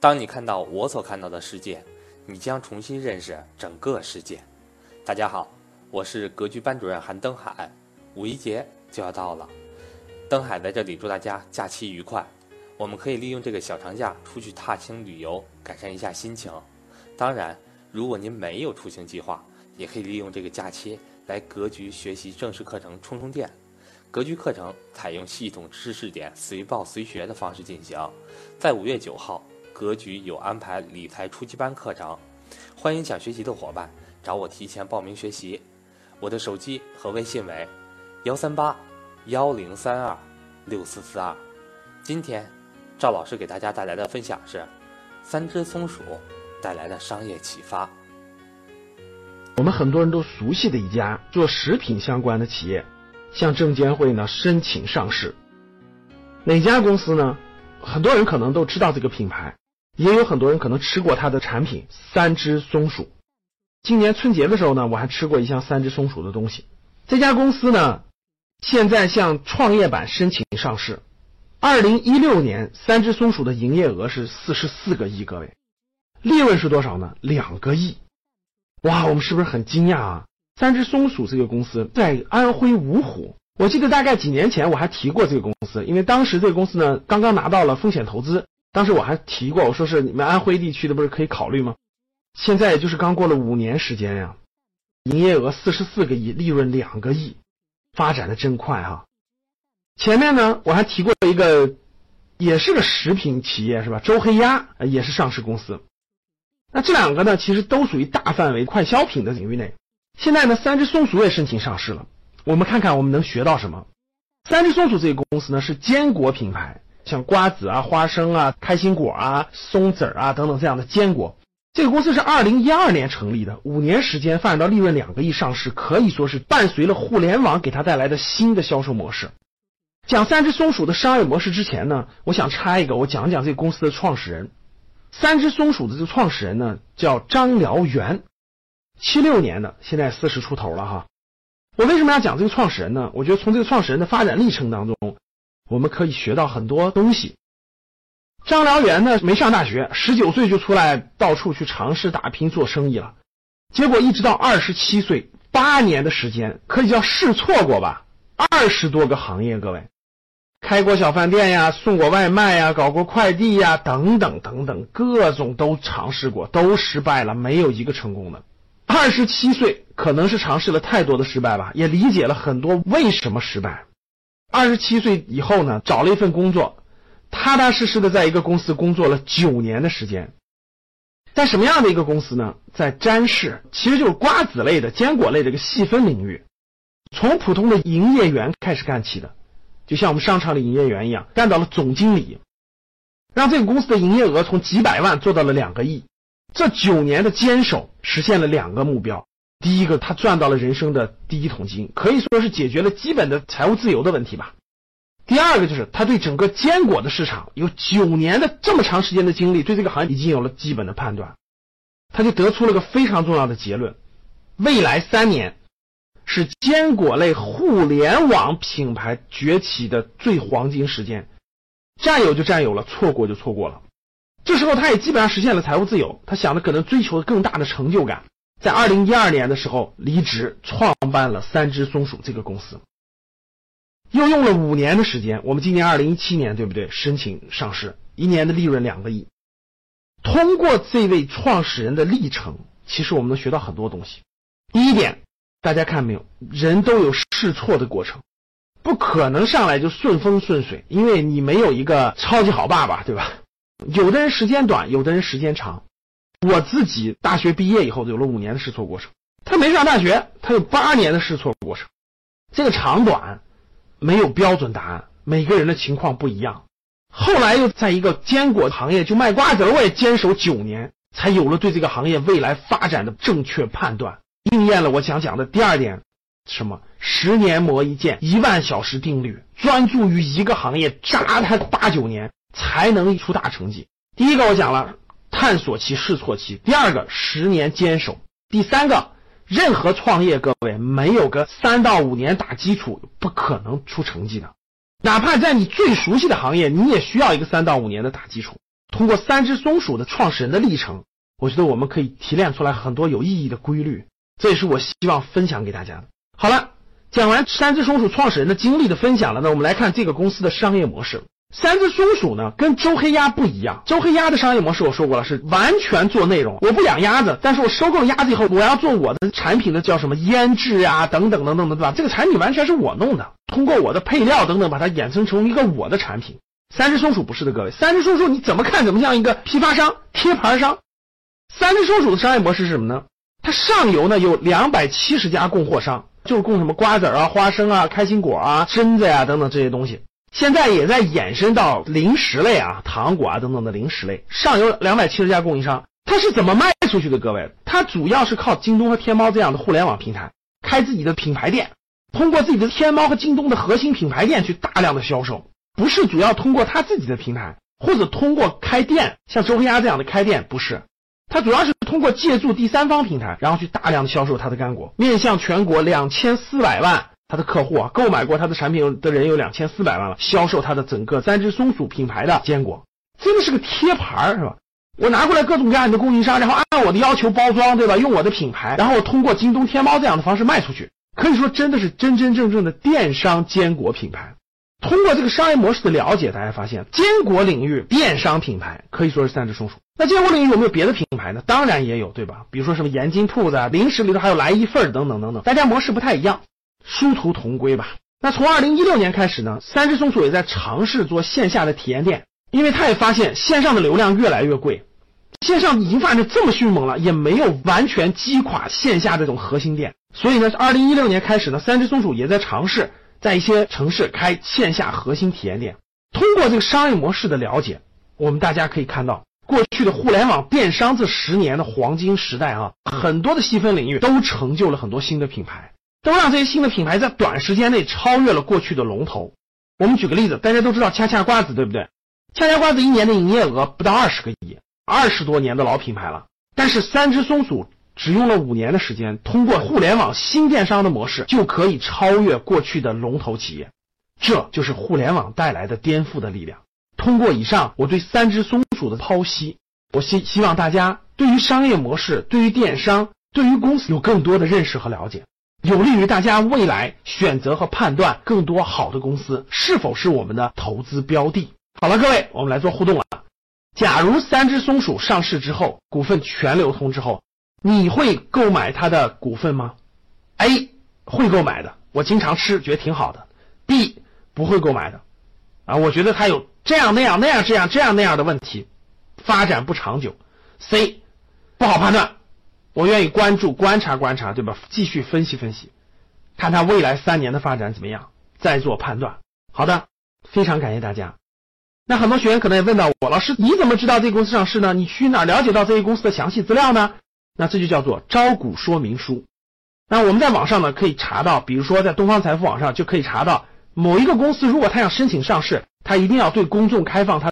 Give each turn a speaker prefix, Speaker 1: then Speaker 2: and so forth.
Speaker 1: 当你看到我所看到的世界，你将重新认识整个世界。大家好，我是格局班主任韩登海。五一节就要到了，登海在这里祝大家假期愉快。我们可以利用这个小长假出去踏青旅游，改善一下心情。当然，如果您没有出行计划，也可以利用这个假期来格局学习正式课程充充电。格局课程采用系统知识点随报随学的方式进行，在五月九号。格局有安排理财初级班课程，欢迎想学习的伙伴找我提前报名学习。我的手机和微信为幺三八幺零三二六四四二。今天赵老师给大家带来的分享是三只松鼠带来的商业启发。
Speaker 2: 我们很多人都熟悉的一家做食品相关的企业，向证监会呢申请上市。哪家公司呢？很多人可能都知道这个品牌。也有很多人可能吃过它的产品三只松鼠。今年春节的时候呢，我还吃过一箱三只松鼠的东西。这家公司呢，现在向创业板申请上市。二零一六年，三只松鼠的营业额是四十四个亿，各位，利润是多少呢？两个亿。哇，我们是不是很惊讶啊？三只松鼠这个公司在安徽芜湖，我记得大概几年前我还提过这个公司，因为当时这个公司呢刚刚拿到了风险投资。当时我还提过，我说是你们安徽地区的，不是可以考虑吗？现在也就是刚过了五年时间呀，营业额四十四个亿，利润两个亿，发展的真快哈。前面呢我还提过一个，也是个食品企业是吧？周黑鸭也是上市公司。那这两个呢，其实都属于大范围快消品的领域内。现在呢，三只松鼠也申请上市了。我们看看我们能学到什么。三只松鼠这个公司呢是坚果品牌。像瓜子啊、花生啊、开心果啊、松子啊等等这样的坚果，这个公司是二零一二年成立的，五年时间发展到利润两个亿上市，可以说是伴随了互联网给它带来的新的销售模式。讲三只松鼠的商业模式之前呢，我想插一个，我讲讲这个公司的创始人。三只松鼠的这个创始人呢叫张燎原，七六年的，现在四十出头了哈。我为什么要讲这个创始人呢？我觉得从这个创始人的发展历程当中。我们可以学到很多东西。张燎原呢，没上大学，十九岁就出来到处去尝试打拼做生意了。结果一直到二十七岁，八年的时间可以叫试错过吧，二十多个行业，各位，开过小饭店呀，送过外卖呀，搞过快递呀，等等等等，各种都尝试过，都失败了，没有一个成功的。二十七岁可能是尝试了太多的失败吧，也理解了很多为什么失败。二十七岁以后呢，找了一份工作，踏踏实实的在一个公司工作了九年的时间。在什么样的一个公司呢？在詹氏，其实就是瓜子类的、坚果类这个细分领域，从普通的营业员开始干起的，就像我们商场的营业员一样，干到了总经理，让这个公司的营业额从几百万做到了两个亿。这九年的坚守，实现了两个目标。第一个，他赚到了人生的第一桶金，可以说是解决了基本的财务自由的问题吧。第二个就是他对整个坚果的市场有九年的这么长时间的经历，对这个行业已经有了基本的判断，他就得出了个非常重要的结论：未来三年是坚果类互联网品牌崛起的最黄金时间，占有就占有了，错过就错过了。这时候他也基本上实现了财务自由，他想的可能追求更大的成就感。在二零一二年的时候离职，创办了三只松鼠这个公司，又用了五年的时间。我们今年二零一七年，对不对？申请上市，一年的利润两个亿。通过这位创始人的历程，其实我们能学到很多东西。第一点，大家看没有？人都有试错的过程，不可能上来就顺风顺水，因为你没有一个超级好爸爸，对吧？有的人时间短，有的人时间长。我自己大学毕业以后有了五年的试错过程，他没上大学，他有八年的试错过程。这个长短没有标准答案，每个人的情况不一样。后来又在一个坚果行业就卖瓜子，我也坚守九年，才有了对这个行业未来发展的正确判断，应验了我想讲的第二点：什么？十年磨一剑，一万小时定律，专注于一个行业扎它八九年，才能出大成绩。第一个我讲了。探索期、试错期，第二个十年坚守，第三个，任何创业，各位没有个三到五年打基础，不可能出成绩的。哪怕在你最熟悉的行业，你也需要一个三到五年的打基础。通过三只松鼠的创始人的历程，我觉得我们可以提炼出来很多有意义的规律，这也是我希望分享给大家的。好了，讲完三只松鼠创始人的经历的分享了，那我们来看这个公司的商业模式。三只松鼠呢，跟周黑鸭不一样。周黑鸭的商业模式我说过了，是完全做内容。我不养鸭子，但是我收购鸭子以后，我要做我的产品的叫什么腌制啊，等等等等的，对吧？这个产品完全是我弄的，通过我的配料等等，把它衍生成一个我的产品。三只松鼠不是的，各位，三只松鼠你怎么看怎么像一个批发商、贴牌商。三只松鼠的商业模式是什么呢？它上游呢有两百七十家供货商，就是供什么瓜子啊、花生啊、开心果啊、榛子呀等等这些东西。现在也在延伸到零食类啊，糖果啊等等的零食类。上游两百七十家供应商，它是怎么卖出去的？各位，它主要是靠京东和天猫这样的互联网平台开自己的品牌店，通过自己的天猫和京东的核心品牌店去大量的销售，不是主要通过它自己的平台或者通过开店，像周黑鸭这样的开店不是，它主要是通过借助第三方平台，然后去大量的销售它的干果，面向全国两千四百万。他的客户啊，购买过他的产品的人有两千四百万了，销售他的整个三只松鼠品牌的坚果，真的是个贴牌是吧？我拿过来各种各样的供应商，然后按我的要求包装，对吧？用我的品牌，然后通过京东、天猫这样的方式卖出去，可以说真的是真真正正的电商坚果品牌。通过这个商业模式的了解，大家发现坚果领域电商品牌可以说是三只松鼠。那坚果领域有没有别的品牌呢？当然也有，对吧？比如说什么盐津铺子啊，零食里头还有来一份等等等等，大家模式不太一样。殊途同归吧。那从二零一六年开始呢，三只松鼠也在尝试做线下的体验店，因为他也发现线上的流量越来越贵，线上已经发展这么迅猛了，也没有完全击垮线下这种核心店。所以呢，二零一六年开始呢，三只松鼠也在尝试在一些城市开线下核心体验店。通过这个商业模式的了解，我们大家可以看到，过去的互联网电商这十年的黄金时代啊，很多的细分领域都成就了很多新的品牌。都让这些新的品牌在短时间内超越了过去的龙头。我们举个例子，大家都知道恰恰瓜子，对不对？恰恰瓜子一年的营业额不到二十个亿，二十多年的老品牌了。但是三只松鼠只用了五年的时间，通过互联网新电商的模式，就可以超越过去的龙头企业。这就是互联网带来的颠覆的力量。通过以上我对三只松鼠的剖析，我希希望大家对于商业模式、对于电商、对于公司有更多的认识和了解。有利于大家未来选择和判断更多好的公司是否是我们的投资标的。好了，各位，我们来做互动了。假如三只松鼠上市之后，股份全流通之后，你会购买它的股份吗？A 会购买的，我经常吃，觉得挺好的。B 不会购买的，啊，我觉得它有这样那样那样这样这样那样的问题，发展不长久。C 不好判断。我愿意关注、观察、观察，对吧？继续分析分析，看他未来三年的发展怎么样，再做判断。好的，非常感谢大家。那很多学员可能也问到我，老师你怎么知道这个公司上市呢？你去哪了解到这些公司的详细资料呢？那这就叫做招股说明书。那我们在网上呢可以查到，比如说在东方财富网上就可以查到某一个公司，如果他想申请上市，他一定要对公众开放他